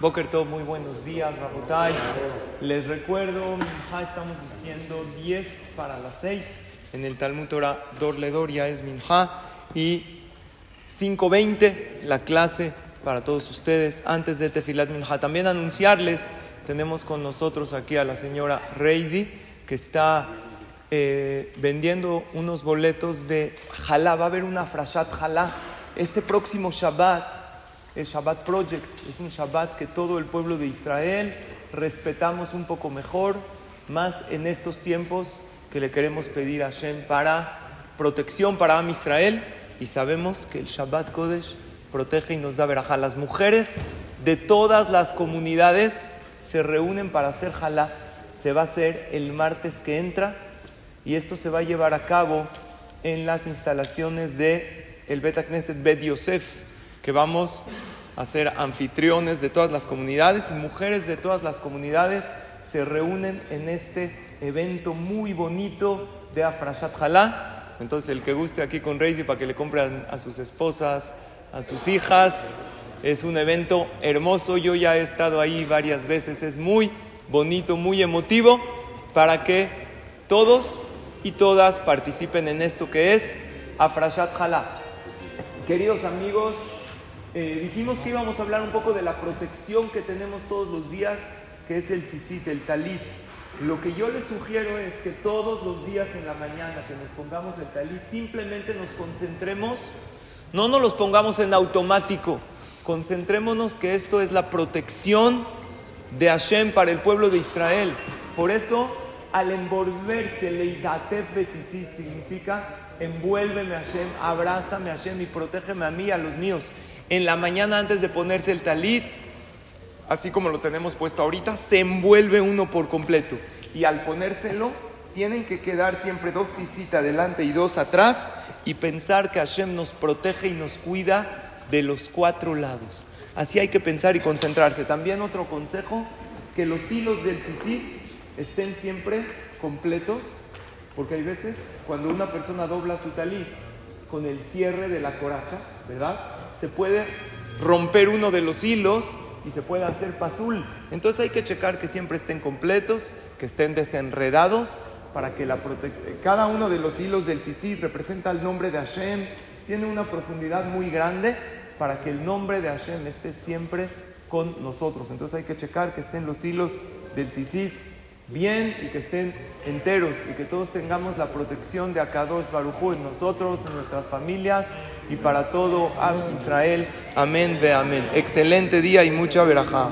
Boker Tov, muy buenos días, Rabotay. Les recuerdo, estamos diciendo 10 para las 6. En el Talmud Torah Dorledor ya es Minha. Y 5.20 la clase para todos ustedes antes de Tefilat Minha. También anunciarles, tenemos con nosotros aquí a la señora Reisi, que está eh, vendiendo unos boletos de Jalá. Va a haber una frashat Jalá este próximo Shabbat, el Shabbat Project, es un Shabbat que todo el pueblo de Israel respetamos un poco mejor, más en estos tiempos que le queremos pedir a Hashem para protección para Am Israel y sabemos que el Shabbat Kodesh protege y nos da verajá. Las mujeres de todas las comunidades se reúnen para hacer jalá. Se va a hacer el martes que entra y esto se va a llevar a cabo en las instalaciones de el Bet Knesset Bet Yosef, que vamos a ser anfitriones de todas las comunidades y mujeres de todas las comunidades se reúnen en este evento muy bonito de Afrashat Jalá. Entonces, el que guste aquí con Reisi para que le compren a sus esposas, a sus hijas, es un evento hermoso. Yo ya he estado ahí varias veces, es muy bonito, muy emotivo para que todos y todas participen en esto que es Afrashat Jalá. Queridos amigos, eh, dijimos que íbamos a hablar un poco de la protección que tenemos todos los días, que es el tzitzit, el talit. Lo que yo les sugiero es que todos los días en la mañana que nos pongamos el talit, simplemente nos concentremos, no nos los pongamos en automático, concentrémonos que esto es la protección de Hashem para el pueblo de Israel. Por eso, al envolverse, leidatef betzitzit significa envuélveme Hashem, abrázame Hashem y protégeme a mí y a los míos. En la mañana antes de ponerse el talit, así como lo tenemos puesto ahorita, se envuelve uno por completo. Y al ponérselo, tienen que quedar siempre dos tzitzit adelante y dos atrás y pensar que Hashem nos protege y nos cuida de los cuatro lados. Así hay que pensar y concentrarse. También otro consejo, que los hilos del tzitzit estén siempre completos porque hay veces cuando una persona dobla su talit con el cierre de la coracha, ¿verdad? Se puede romper uno de los hilos y se puede hacer pasul. Entonces hay que checar que siempre estén completos, que estén desenredados, para que cada uno de los hilos del tzitzit representa el nombre de Hashem, tiene una profundidad muy grande para que el nombre de Hashem esté siempre con nosotros. Entonces hay que checar que estén los hilos del tzitzit bien y que estén enteros y que todos tengamos la protección de Akadosh Barujú en nosotros, en nuestras familias y para todo Israel. Amén, ve amén. Excelente día y mucha verajá.